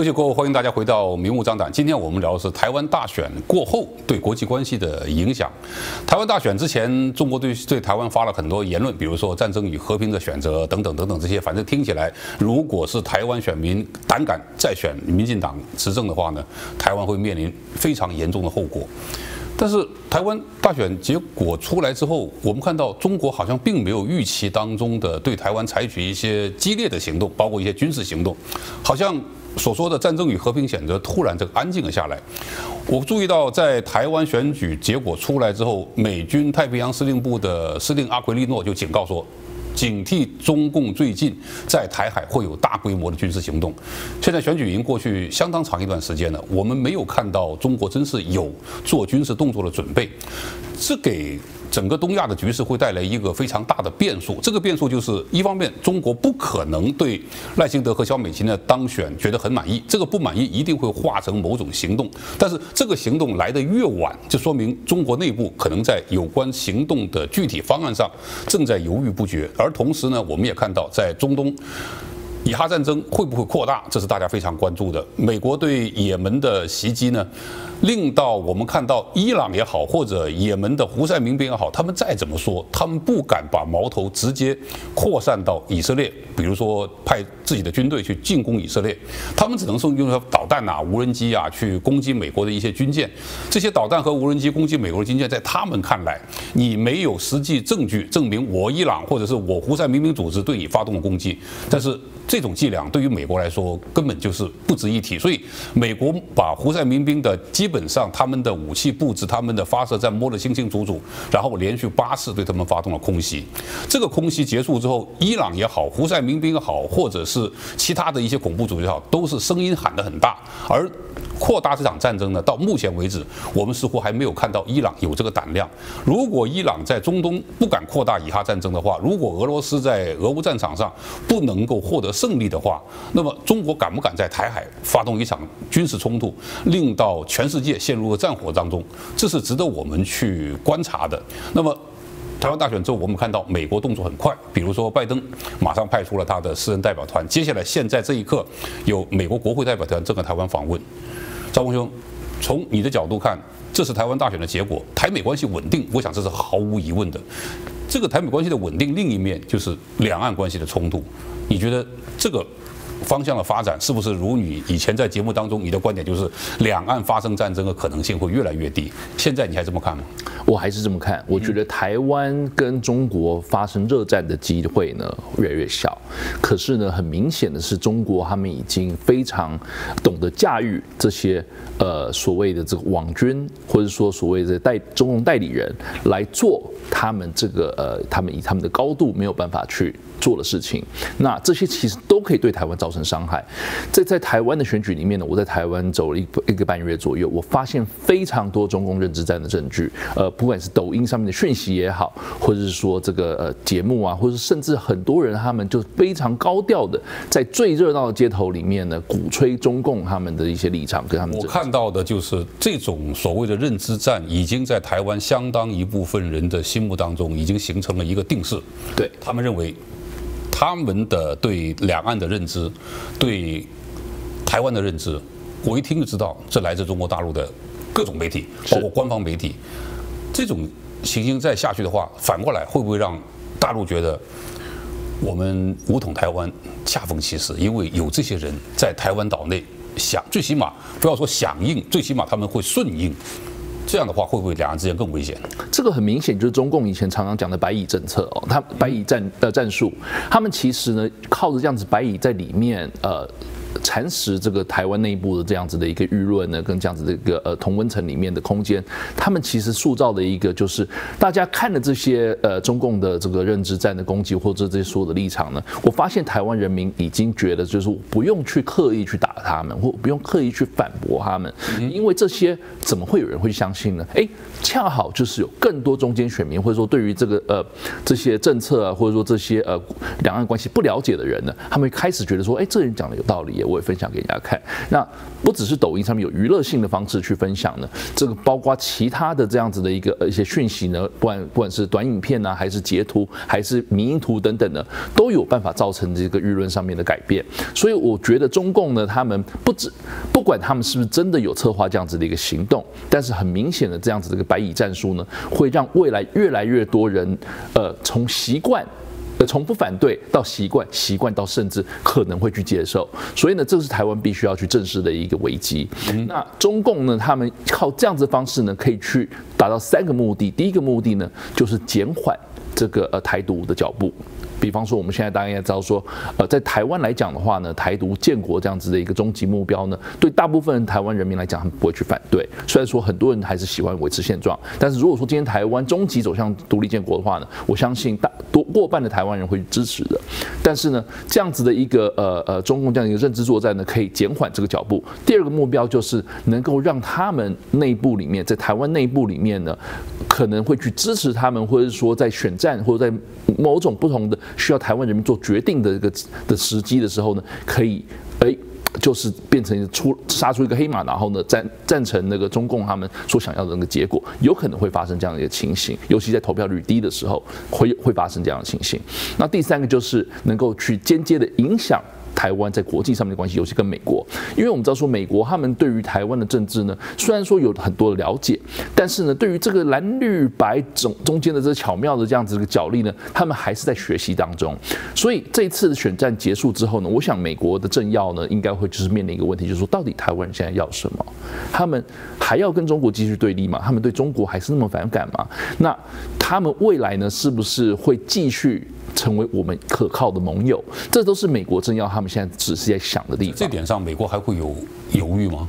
休息过后，欢迎大家回到明目张胆。今天我们聊的是台湾大选过后对国际关系的影响。台湾大选之前，中国对对台湾发了很多言论，比如说战争与和平的选择等等等等这些。反正听起来，如果是台湾选民胆敢再选民进党执政的话呢，台湾会面临非常严重的后果。但是台湾大选结果出来之后，我们看到中国好像并没有预期当中的对台湾采取一些激烈的行动，包括一些军事行动，好像所说的战争与和平选择突然这个安静了下来。我注意到在台湾选举结果出来之后，美军太平洋司令部的司令阿奎利诺就警告说。警惕中共最近在台海会有大规模的军事行动。现在选举已经过去相当长一段时间了，我们没有看到中国真是有做军事动作的准备，这给。整个东亚的局势会带来一个非常大的变数，这个变数就是一方面，中国不可能对赖清德和萧美琴的当选觉得很满意，这个不满意一定会化成某种行动，但是这个行动来得越晚，就说明中国内部可能在有关行动的具体方案上正在犹豫不决，而同时呢，我们也看到在中东。以哈战争会不会扩大？这是大家非常关注的。美国对也门的袭击呢，令到我们看到伊朗也好，或者也门的胡塞民兵也好，他们再怎么说，他们不敢把矛头直接扩散到以色列，比如说派自己的军队去进攻以色列，他们只能说用导弹啊、无人机啊去攻击美国的一些军舰。这些导弹和无人机攻击美国的军舰，在他们看来，你没有实际证据证明我伊朗或者是我胡塞民兵组织对你发动了攻击，但是。这种伎俩对于美国来说根本就是不值一提，所以美国把胡塞民兵的基本上他们的武器布置、他们的发射站摸得清清楚楚，然后连续八次对他们发动了空袭。这个空袭结束之后，伊朗也好，胡塞民兵也好，或者是其他的一些恐怖组织也好，都是声音喊得很大，而。扩大这场战争呢？到目前为止，我们似乎还没有看到伊朗有这个胆量。如果伊朗在中东不敢扩大以哈战争的话，如果俄罗斯在俄乌战场上不能够获得胜利的话，那么中国敢不敢在台海发动一场军事冲突，令到全世界陷入了战火当中？这是值得我们去观察的。那么，台湾大选之后，我们看到美国动作很快，比如说拜登马上派出了他的私人代表团，接下来现在这一刻，有美国国会代表团正在台湾访问。张文兄，从你的角度看，这是台湾大选的结果，台美关系稳定，我想这是毫无疑问的。这个台美关系的稳定，另一面就是两岸关系的冲突。你觉得这个方向的发展，是不是如你以前在节目当中你的观点，就是两岸发生战争的可能性会越来越低？现在你还这么看吗？我还是这么看，我觉得台湾跟中国发生热战的机会呢越来越小。可是呢，很明显的是，中国他们已经非常懂得驾驭这些呃所谓的这个网军，或者说所谓的代中共代理人来做他们这个呃他们以他们的高度没有办法去做的事情。那这些其实都可以对台湾造成伤害。在在台湾的选举里面呢，我在台湾走了一一个半月左右，我发现非常多中共认知战的证据，呃。不管是抖音上面的讯息也好，或者是说这个呃节目啊，或者甚至很多人他们就非常高调的在最热闹的街头里面呢，鼓吹中共他们的一些立场跟他们。我看到的就是这种所谓的认知战，已经在台湾相当一部分人的心目当中已经形成了一个定势。对，他们认为，他们的对两岸的认知，对台湾的认知，我一听就知道，这来自中国大陆的各种媒体，包括官方媒体。这种情形再下去的话，反过来会不会让大陆觉得我们武统台湾恰逢其时？因为有这些人在台湾岛内响，最起码不要说响应，最起码他们会顺应。这样的话，会不会两人之间更危险？这个很明显就是中共以前常常讲的“白蚁政策”哦，他“白蚁战”的战术，他们其实呢靠着这样子白蚁在里面呃。蚕食这个台湾内部的这样子的一个舆论呢，跟这样子的一个呃同温层里面的空间，他们其实塑造的一个就是大家看了这些呃中共的这个认知战的攻击或者这些所有的立场呢，我发现台湾人民已经觉得就是不用去刻意去打他们，或不用刻意去反驳他们，因为这些怎么会有人会相信呢？诶，恰好就是有更多中间选民或者说对于这个呃这些政策啊，或者说这些呃两岸关系不了解的人呢，他们开始觉得说，哎，这人讲的有道理。我也分享给人家看。那不只是抖音上面有娱乐性的方式去分享呢，这个包括其他的这样子的一个一些讯息呢，不管不管是短影片呢、啊，还是截图，还是迷因图等等的，都有办法造成这个舆论上面的改变。所以我觉得中共呢，他们不止不管他们是不是真的有策划这样子的一个行动，但是很明显的这样子的一个白蚁战术呢，会让未来越来越多人呃从习惯。从不反对到习惯，习惯到甚至可能会去接受，所以呢，这是台湾必须要去正视的一个危机。那中共呢，他们靠这样子的方式呢，可以去达到三个目的。第一个目的呢，就是减缓这个呃台独的脚步。比方说，我们现在大家也知道说，呃，在台湾来讲的话呢，台独建国这样子的一个终极目标呢，对大部分台湾人民来讲，他们不会去反对。虽然说很多人还是喜欢维持现状，但是如果说今天台湾终极走向独立建国的话呢，我相信大多过半的台湾人会支持的。但是呢，这样子的一个呃呃中共这样一个认知作战呢，可以减缓这个脚步。第二个目标就是能够让他们内部里面，在台湾内部里面呢，可能会去支持他们，或者说在选战或者在某种不同的。需要台湾人民做决定的这个的时机的时候呢，可以哎，就是变成出杀出一个黑马，然后呢赞赞成那个中共他们所想要的那个结果，有可能会发生这样的一个情形，尤其在投票率低的时候，会会发生这样的情形。那第三个就是能够去间接的影响。台湾在国际上面的关系，尤其跟美国，因为我们知道说，美国他们对于台湾的政治呢，虽然说有很多的了解，但是呢，对于这个蓝绿白中中间的这巧妙的这样子的一个角力呢，他们还是在学习当中。所以这一次的选战结束之后呢，我想美国的政要呢，应该会就是面临一个问题，就是说，到底台湾人现在要什么？他们还要跟中国继续对立吗？他们对中国还是那么反感吗？那他们未来呢，是不是会继续？成为我们可靠的盟友，这都是美国政要他们现在只是在想的地方。这点上，美国还会有犹豫吗？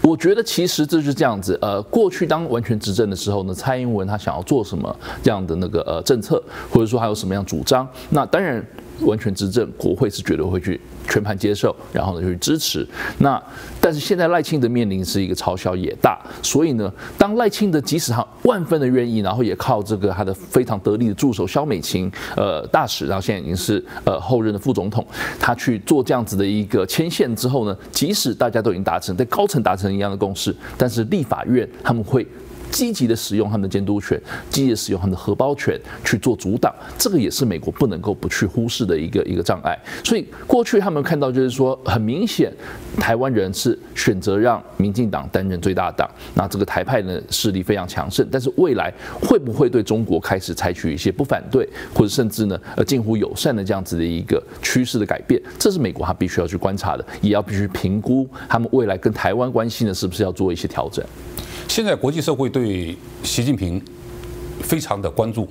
我觉得其实这就是这样子。呃，过去当完全执政的时候呢，蔡英文他想要做什么这样的那个呃政策，或者说还有什么样主张，那当然完全执政，国会是绝对会去。全盘接受，然后呢就去支持。那但是现在赖清德面临是一个嘲笑也大，所以呢，当赖清德即使他万分的愿意，然后也靠这个他的非常得力的助手萧美琴，呃大使，然后现在已经是呃后任的副总统，他去做这样子的一个牵线之后呢，即使大家都已经达成在高层达成一样的共识，但是立法院他们会。积极的使用他们的监督权，积极的使用他们的荷包权去做阻挡，这个也是美国不能够不去忽视的一个一个障碍。所以过去他们看到就是说，很明显，台湾人是选择让民进党担任最大党，那这个台派呢势力非常强盛。但是未来会不会对中国开始采取一些不反对，或者甚至呢呃近乎友善的这样子的一个趋势的改变？这是美国他必须要去观察的，也要必须评估他们未来跟台湾关系呢是不是要做一些调整。现在国际社会对习近平非常的关注。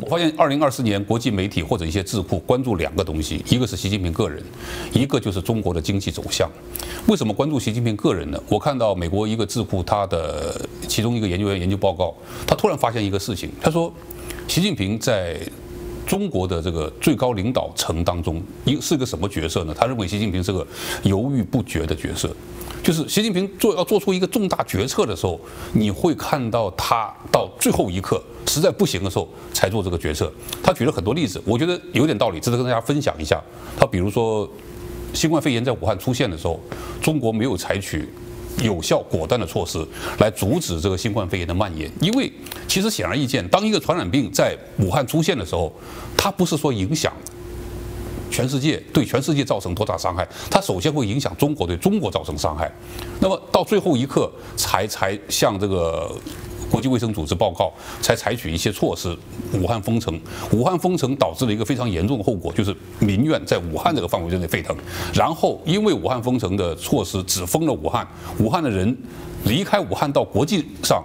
我发现，二零二四年国际媒体或者一些智库关注两个东西，一个是习近平个人，一个就是中国的经济走向。为什么关注习近平个人呢？我看到美国一个智库，他的其中一个研究员研究报告，他突然发现一个事情，他说，习近平在中国的这个最高领导层当中，一是个什么角色呢？他认为习近平是个犹豫不决的角色。就是习近平做要做出一个重大决策的时候，你会看到他到最后一刻实在不行的时候才做这个决策。他举了很多例子，我觉得有点道理，值得跟大家分享一下。他比如说，新冠肺炎在武汉出现的时候，中国没有采取有效果断的措施来阻止这个新冠肺炎的蔓延，因为其实显而易见，当一个传染病在武汉出现的时候，它不是说影响。全世界对全世界造成多大伤害？它首先会影响中国，对中国造成伤害。那么到最后一刻才才向这个国际卫生组织报告，才采取一些措施。武汉封城，武汉封城导致了一个非常严重的后果，就是民怨在武汉这个范围之内沸腾。然后因为武汉封城的措施只封了武汉，武汉的人离开武汉到国际上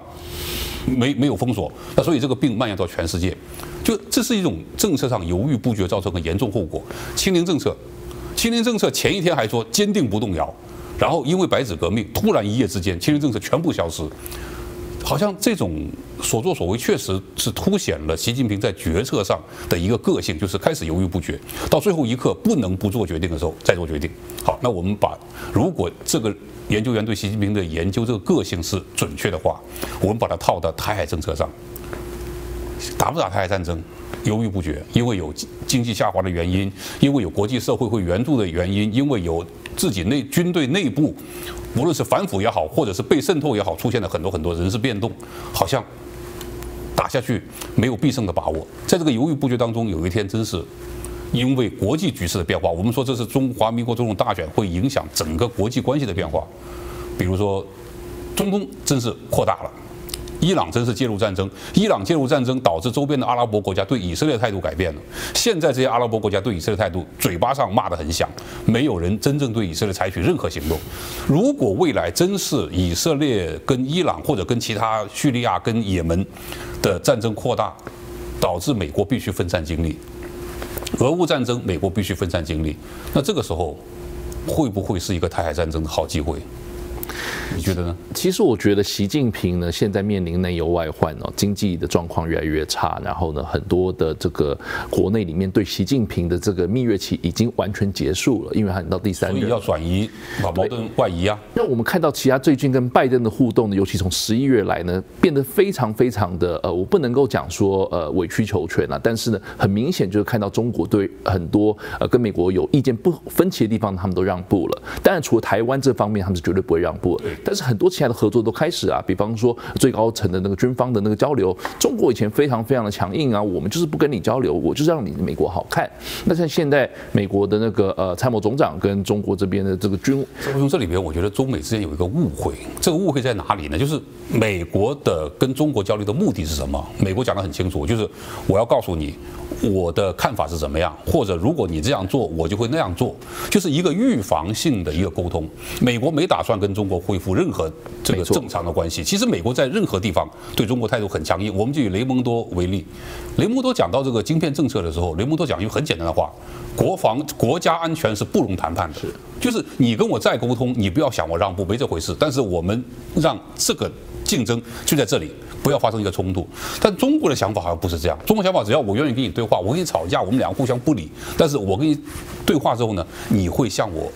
没没有封锁，那所以这个病蔓延到全世界。就这是一种政策上犹豫不决造成的严重后果。清零政策，清零政策前一天还说坚定不动摇，然后因为白纸革命，突然一夜之间清零政策全部消失，好像这种所作所为确实是凸显了习近平在决策上的一个个性，就是开始犹豫不决，到最后一刻不能不做决定的时候再做决定。好，那我们把如果这个研究员对习近平的研究这个个性是准确的话，我们把它套到台海政策上。打不打台海战争，犹豫不决，因为有经济下滑的原因，因为有国际社会会援助的原因，因为有自己内军队内部，无论是反腐也好，或者是被渗透也好，出现了很多很多人事变动，好像打下去没有必胜的把握。在这个犹豫不决当中，有一天真是因为国际局势的变化，我们说这是中华民国总统大选会影响整个国际关系的变化，比如说中东真是扩大了。伊朗真是介入战争，伊朗介入战争导致周边的阿拉伯国家对以色列态度改变了。现在这些阿拉伯国家对以色列态度，嘴巴上骂得很响，没有人真正对以色列采取任何行动。如果未来真是以色列跟伊朗或者跟其他叙利亚跟也门的战争扩大，导致美国必须分散精力，俄乌战争美国必须分散精力，那这个时候会不会是一个台海战争的好机会？你觉得呢？其实我觉得习近平呢，现在面临内忧外患哦，经济的状况越来越差，然后呢，很多的这个国内里面对习近平的这个蜜月期已经完全结束了，因为他到第三任，所以要转移，把矛盾外移啊。那我们看到其他最近跟拜登的互动呢，尤其从十一月来呢，变得非常非常的呃，我不能够讲说呃委曲求全啊，但是呢，很明显就是看到中国对很多呃跟美国有意见不分歧的地方，他们都让步了。当然，除了台湾这方面，他们是绝对不会让步。但是很多其他的合作都开始啊，比方说最高层的那个军方的那个交流，中国以前非常非常的强硬啊，我们就是不跟你交流，我就是让你美国好看。那像现在美国的那个呃参谋总长跟中国这边的这个军，从这里边我觉得中美之间有一个误会，这个误会在哪里呢？就是美国的跟中国交流的目的是什么？美国讲得很清楚，就是我要告诉你。我的看法是怎么样，或者如果你这样做，我就会那样做，就是一个预防性的一个沟通。美国没打算跟中国恢复任何这个正常的关系。其实美国在任何地方对中国态度很强硬。我们就以雷蒙多为例，雷蒙多讲到这个晶片政策的时候，雷蒙多讲一句很简单的话：国防国家安全是不容谈判的。就是你跟我再沟通，你不要想我让步，没这回事。但是我们让这个竞争就在这里。不要发生一个冲突，但中国的想法好像不是这样。中国想法只要我愿意跟你对话，我跟你吵架，我们两个互相不理，但是我跟你对话之后呢，你会向我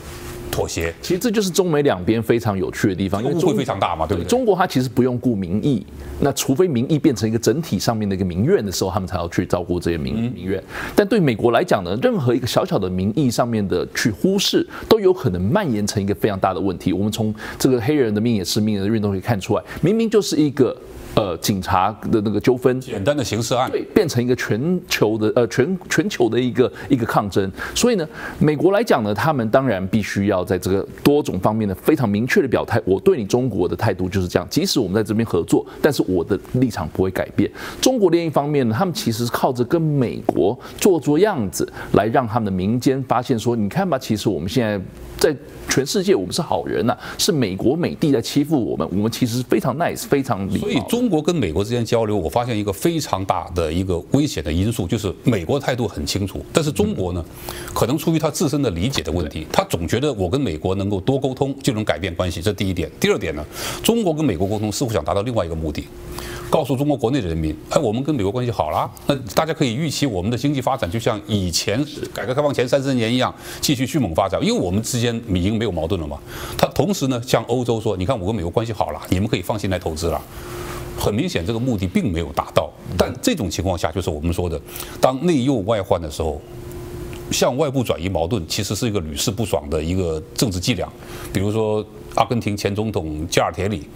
妥协。其实这就是中美两边非常有趣的地方，因为误会非常大嘛，对不对？中国它其实不用顾民意，那除非民意变成一个整体上面的一个民怨的时候，他们才要去照顾这些民民怨。但对美国来讲呢，任何一个小小的民意上面的去忽视，都有可能蔓延成一个非常大的问题。我们从这个黑人的命也是命的运动可以看出来，明明就是一个。呃，警察的那个纠纷，简单的刑事案，对，变成一个全球的呃全全球的一个一个抗争。所以呢，美国来讲呢，他们当然必须要在这个多种方面的非常明确的表态。我对你中国的态度就是这样，即使我们在这边合作，但是我的立场不会改变。中国另一方面呢，他们其实是靠着跟美国做做样子，来让他们的民间发现说，你看吧，其实我们现在。在全世界，我们是好人呐、是美国美帝在欺负我们，我们其实是非常 nice，非常礼貌。所以中国跟美国之间交流，我发现一个非常大的一个危险的因素，就是美国态度很清楚，但是中国呢，可能出于他自身的理解的问题，他总觉得我跟美国能够多沟通就能改变关系，这第一点。第二点呢，中国跟美国沟通似乎想达到另外一个目的。告诉中国国内的人民，哎，我们跟美国关系好了，那大家可以预期我们的经济发展就像以前改革开放前三十年一样，继续迅猛发展，因为我们之间已经没有矛盾了嘛。他同时呢，向欧洲说，你看我跟美国关系好了，你们可以放心来投资了。很明显，这个目的并没有达到。但这种情况下，就是我们说的，当内忧外患的时候。向外部转移矛盾，其实是一个屡试不爽的一个政治伎俩。比如说，阿根廷前总统加尔铁里，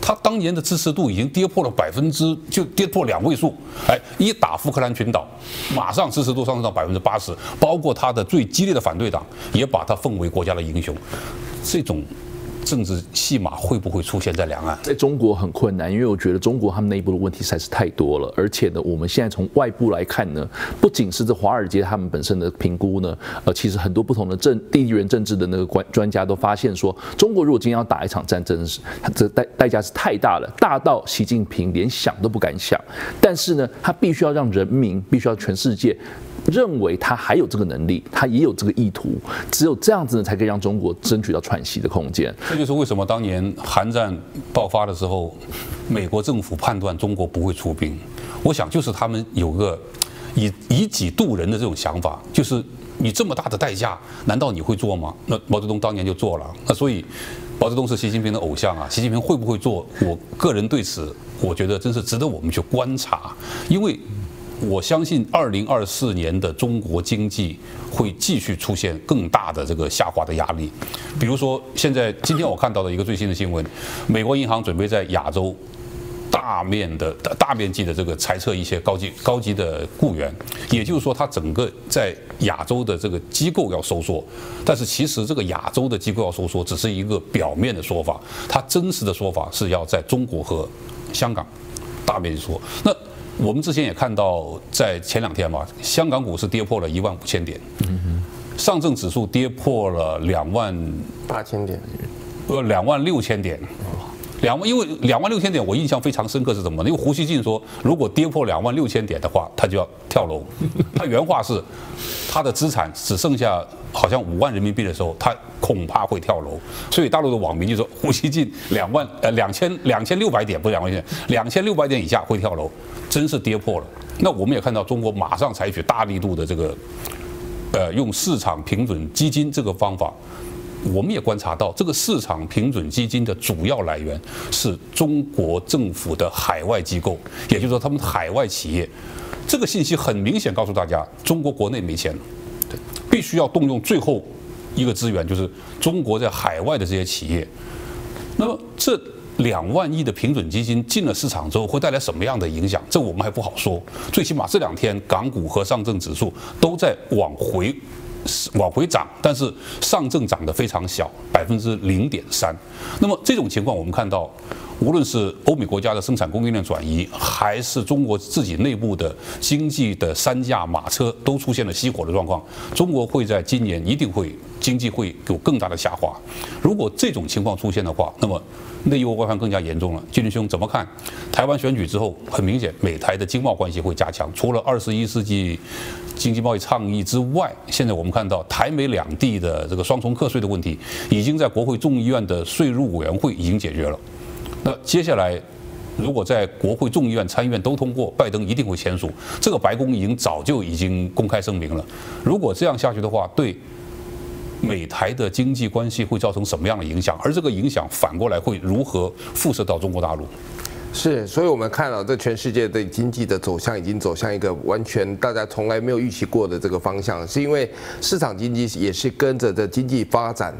他当年的支持度已经跌破了百分之，就跌破两位数。哎，一打福克兰群岛，马上支持度上升到百分之八十，包括他的最激烈的反对党也把他奉为国家的英雄。这种。政治戏码会不会出现在两岸？在中国很困难，因为我觉得中国他们内部的问题实在是太多了。而且呢，我们现在从外部来看呢，不仅是这华尔街他们本身的评估呢，呃，其实很多不同的政地缘政治的那个专专家都发现说，中国如果今天要打一场战争，是这代代价是太大了，大到习近平连想都不敢想。但是呢，他必须要让人民，必须要全世界。认为他还有这个能力，他也有这个意图，只有这样子呢，才可以让中国争取到喘息的空间。这就是为什么当年韩战爆发的时候，美国政府判断中国不会出兵。我想就是他们有个以以己度人的这种想法，就是你这么大的代价，难道你会做吗？那毛泽东当年就做了。那所以，毛泽东是习近平的偶像啊。习近平会不会做？我个人对此，我觉得真是值得我们去观察。因为我相信，二零二四年的中国经济会继续出现更大的这个下滑的压力。比如说，现在今天我看到的一个最新的新闻，美国银行准备在亚洲。大面的大面积的这个裁撤一些高级高级的雇员，也就是说，它整个在亚洲的这个机构要收缩，但是其实这个亚洲的机构要收缩只是一个表面的说法，它真实的说法是要在中国和香港大面积说。那我们之前也看到，在前两天嘛，香港股市跌破了一万五千点，上证指数跌破了两万八千点，呃，两万六千点。两万，因为两万六千点，我印象非常深刻是什么呢？因为胡锡进说，如果跌破两万六千点的话，他就要跳楼。他原话是，他的资产只剩下好像五万人民币的时候，他恐怕会跳楼。所以大陆的网民就说，呼吸进两万呃两千两千六百点不是两万点，两千六百点以下会跳楼，真是跌破了。那我们也看到中国马上采取大力度的这个，呃，用市场平准基金这个方法。我们也观察到，这个市场平准基金的主要来源是中国政府的海外机构，也就是说，他们海外企业。这个信息很明显告诉大家，中国国内没钱了，必须要动用最后一个资源，就是中国在海外的这些企业。那么，这两万亿的平准基金进了市场之后，会带来什么样的影响？这我们还不好说。最起码这两天，港股和上证指数都在往回。往回涨，但是上证涨得非常小，百分之零点三。那么这种情况，我们看到，无论是欧美国家的生产供应链转移，还是中国自己内部的经济的三驾马车，都出现了熄火的状况。中国会在今年一定会经济会有更大的下滑。如果这种情况出现的话，那么内忧外患更加严重了。金麟兄怎么看？台湾选举之后，很明显，美台的经贸关系会加强。除了二十一世纪。经济贸易倡议之外，现在我们看到台美两地的这个双重课税的问题，已经在国会众议院的税务委员会已经解决了。那接下来，如果在国会众议院、参议院都通过，拜登一定会签署。这个白宫已经早就已经公开声明了。如果这样下去的话，对美台的经济关系会造成什么样的影响？而这个影响反过来会如何辐射到中国大陆？是，所以我们看到这全世界的经济的走向已经走向一个完全大家从来没有预期过的这个方向，是因为市场经济也是跟着这经济发展。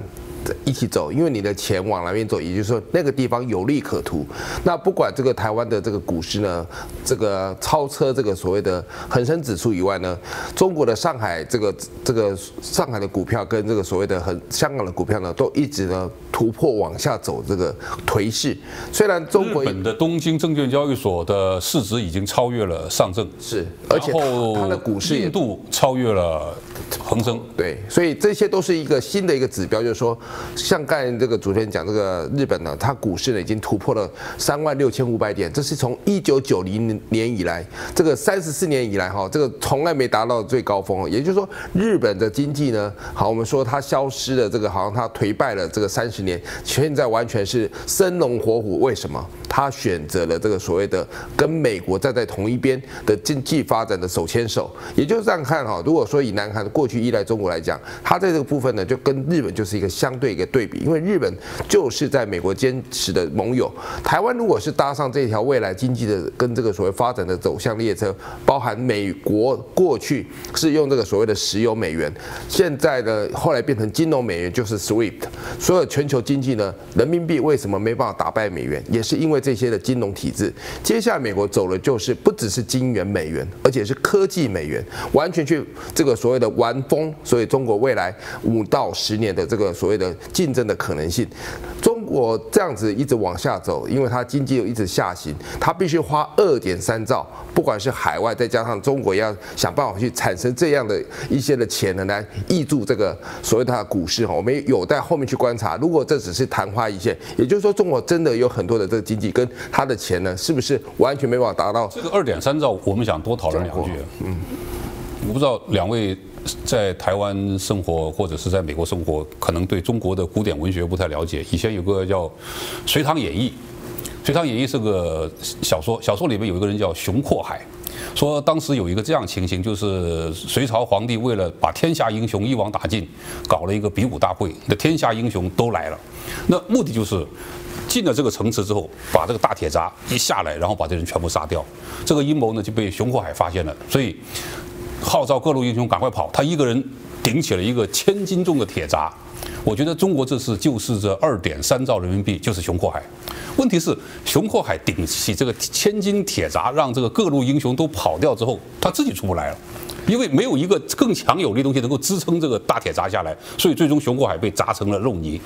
一起走，因为你的钱往哪边走，也就是说那个地方有利可图。那不管这个台湾的这个股市呢，这个超车这个所谓的恒生指数以外呢，中国的上海这个这个上海的股票跟这个所谓的很香港的股票呢，都一直呢突破往下走这个颓势。虽然中国日本的东京证券交易所的市值已经超越了上证，是，而且它的股市也印度超越了恒生，对，所以这些都是一个新的一个指标，就是说。像刚才这个主持人讲，这个日本呢，它股市呢已经突破了三万六千五百点，这是从一九九零年以来，这个三十四年以来哈，这个从来没达到最高峰。也就是说，日本的经济呢，好，我们说它消失了，这个好像它颓败了这个三十年，现在完全是生龙活虎。为什么？他选择了这个所谓的跟美国站在同一边的经济发展的手牵手。也就是这样看哈，如果说以南韩过去依赖中国来讲，它在这个部分呢，就跟日本就是一个相对。一个对比，因为日本就是在美国坚持的盟友。台湾如果是搭上这条未来经济的跟这个所谓发展的走向列车，包含美国过去是用这个所谓的石油美元，现在呢后来变成金融美元，就是 SWIFT。所有全球经济呢，人民币为什么没办法打败美元，也是因为这些的金融体制。接下来美国走的就是不只是金元美元，而且是科技美元，完全去这个所谓的玩疯。所以中国未来五到十年的这个所谓的。竞争的可能性，中国这样子一直往下走，因为它经济又一直下行，它必须花二点三兆，不管是海外再加上中国，要想办法去产生这样的一些的钱呢，来挹注这个所谓的股市哈。我们有待后面去观察，如果这只是昙花一现，也就是说中国真的有很多的这个经济跟它的钱呢，是不是完全没办法达到这个二点三兆？我们想多讨论两句。嗯，我不知道两位。在台湾生活或者是在美国生活，可能对中国的古典文学不太了解。以前有个叫《隋唐演义》，《隋唐演义》是个小说，小说里面有一个人叫熊阔海。说当时有一个这样情形，就是隋朝皇帝为了把天下英雄一网打尽，搞了一个比武大会，那天下英雄都来了，那目的就是进了这个城池之后，把这个大铁闸一下来，然后把这人全部杀掉。这个阴谋呢就被熊阔海发现了，所以号召各路英雄赶快跑，他一个人顶起了一个千斤重的铁闸。我觉得中国这次就是这二点三兆人民币就是熊阔海。问题是熊阔海顶起这个千斤铁闸，让这个各路英雄都跑掉之后，他自己出不来了，因为没有一个更强有力的东西能够支撑这个大铁闸下来，所以最终熊阔海被砸成了肉泥。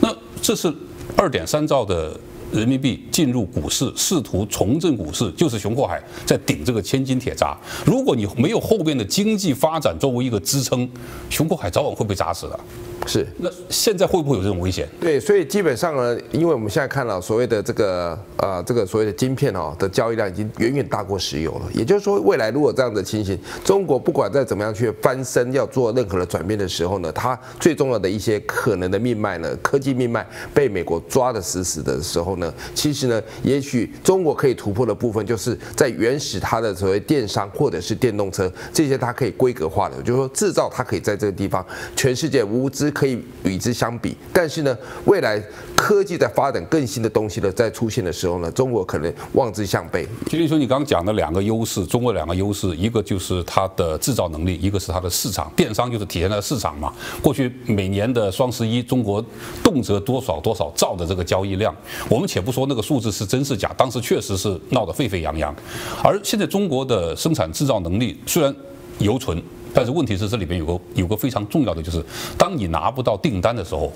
那这是二点三兆的。人民币进入股市，试图重振股市，就是熊阔海在顶这个千斤铁闸。如果你没有后边的经济发展作为一个支撑，熊阔海早晚会被砸死的。是，那现在会不会有这种危险？对，所以基本上呢，因为我们现在看到所谓的这个呃，这个所谓的晶片哦的交易量已经远远大过石油了。也就是说，未来如果这样的情形，中国不管再怎么样去翻身，要做任何的转变的时候呢，它最重要的一些可能的命脉呢，科技命脉被美国抓得死死的时候呢，其实呢，也许中国可以突破的部分，就是在原始它的所谓电商或者是电动车这些，它可以规格化的，就是说制造它可以在这个地方，全世界无知。可以与之相比，但是呢，未来科技在发展更新的东西呢在出现的时候呢，中国可能望之项背。其实说你刚刚讲的两个优势，中国两个优势，一个就是它的制造能力，一个是它的市场。电商就是体现在市场嘛。过去每年的双十一，中国动辄多少多少兆的这个交易量，我们且不说那个数字是真是假，当时确实是闹得沸沸扬扬。而现在中国的生产制造能力虽然犹存。但是问题是，这里边有个有个非常重要的，就是当你拿不到订单的时候，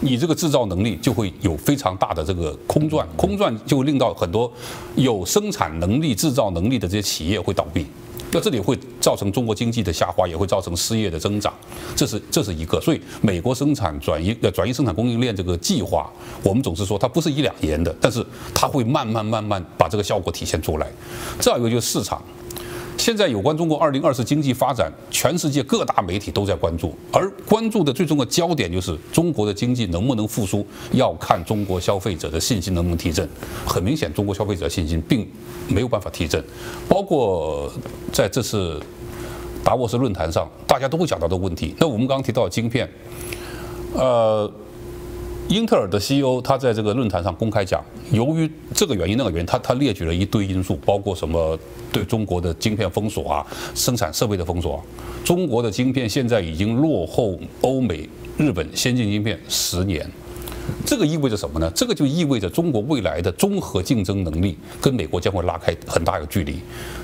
你这个制造能力就会有非常大的这个空转，空转就会令到很多有生产能力、制造能力的这些企业会倒闭，那这里会造成中国经济的下滑，也会造成失业的增长，这是这是一个。所以，美国生产转移呃转移生产供应链这个计划，我们总是说它不是一两年的，但是它会慢慢慢慢把这个效果体现出来。再一个就是市场。现在有关中国二零二四经济发展，全世界各大媒体都在关注，而关注的最终的焦点就是中国的经济能不能复苏，要看中国消费者的信心能不能提振。很明显，中国消费者信心并没有办法提振，包括在这次达沃斯论坛上，大家都会讲到的问题。那我们刚刚提到的晶片，呃。英特尔的 CEO 他在这个论坛上公开讲，由于这个原因那个原因，他他列举了一堆因素，包括什么对中国的晶片封锁啊，生产设备的封锁，中国的晶片现在已经落后欧美、日本先进晶片十年。这个意味着什么呢？这个就意味着中国未来的综合竞争能力跟美国将会拉开很大一个距离，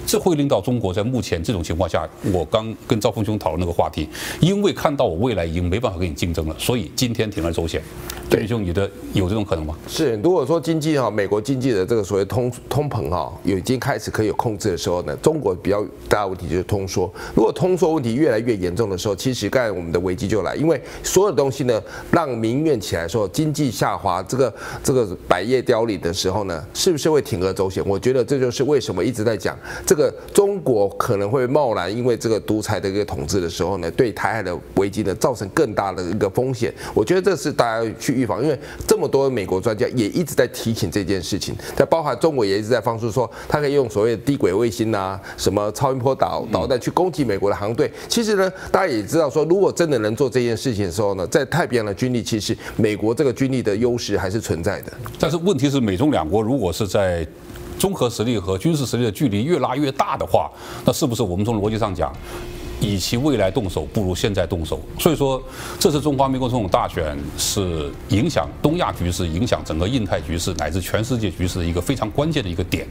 这会令到中国在目前这种情况下，我刚跟赵峰兄讨论那个话题，因为看到我未来已经没办法跟你竞争了，所以今天铤而走险。对，兄，你的有这种可能吗？是，如果说经济哈，美国经济的这个所谓通通膨哈，已经开始可以有控制的时候呢，中国比较大的问题就是通缩。如果通缩问题越来越严重的时候，其实刚才我们的危机就来，因为所有的东西呢，让民怨起来的时候，经济下滑，这个这个百业凋零的时候呢，是不是会铤而走险？我觉得这就是为什么一直在讲这个中国可能会贸然因为这个独裁的一个统治的时候呢，对台海的危机呢造成更大的一个风险。我觉得这是大家去预防，因为这么多美国专家也一直在提醒这件事情，在包含中国也一直在放出说，他可以用所谓的低轨卫星啊，什么超音波导导弹去攻击美国的航队。其实呢，大家也知道说，如果真的能做这件事情的时候呢，在太平洋的军力，其实美国这个军力的优势还是存在的。但是问题是，美中两国如果是在综合实力和军事实力的距离越拉越大的话，那是不是我们从逻辑上讲？以其未来动手，不如现在动手。所以说，这次中华民国总统大选是影响东亚局势、影响整个印太局势乃至全世界局势的一个非常关键的一个点。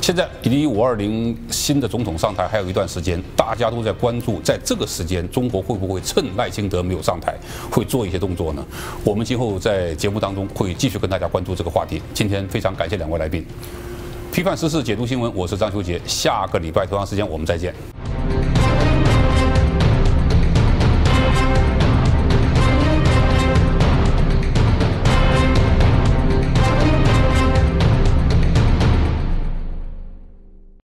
现在离五二零新的总统上台还有一段时间，大家都在关注，在这个时间，中国会不会趁赖清德没有上台，会做一些动作呢？我们今后在节目当中会继续跟大家关注这个话题。今天非常感谢两位来宾，批判时事，解读新闻，我是张修杰。下个礼拜同样时间我们再见。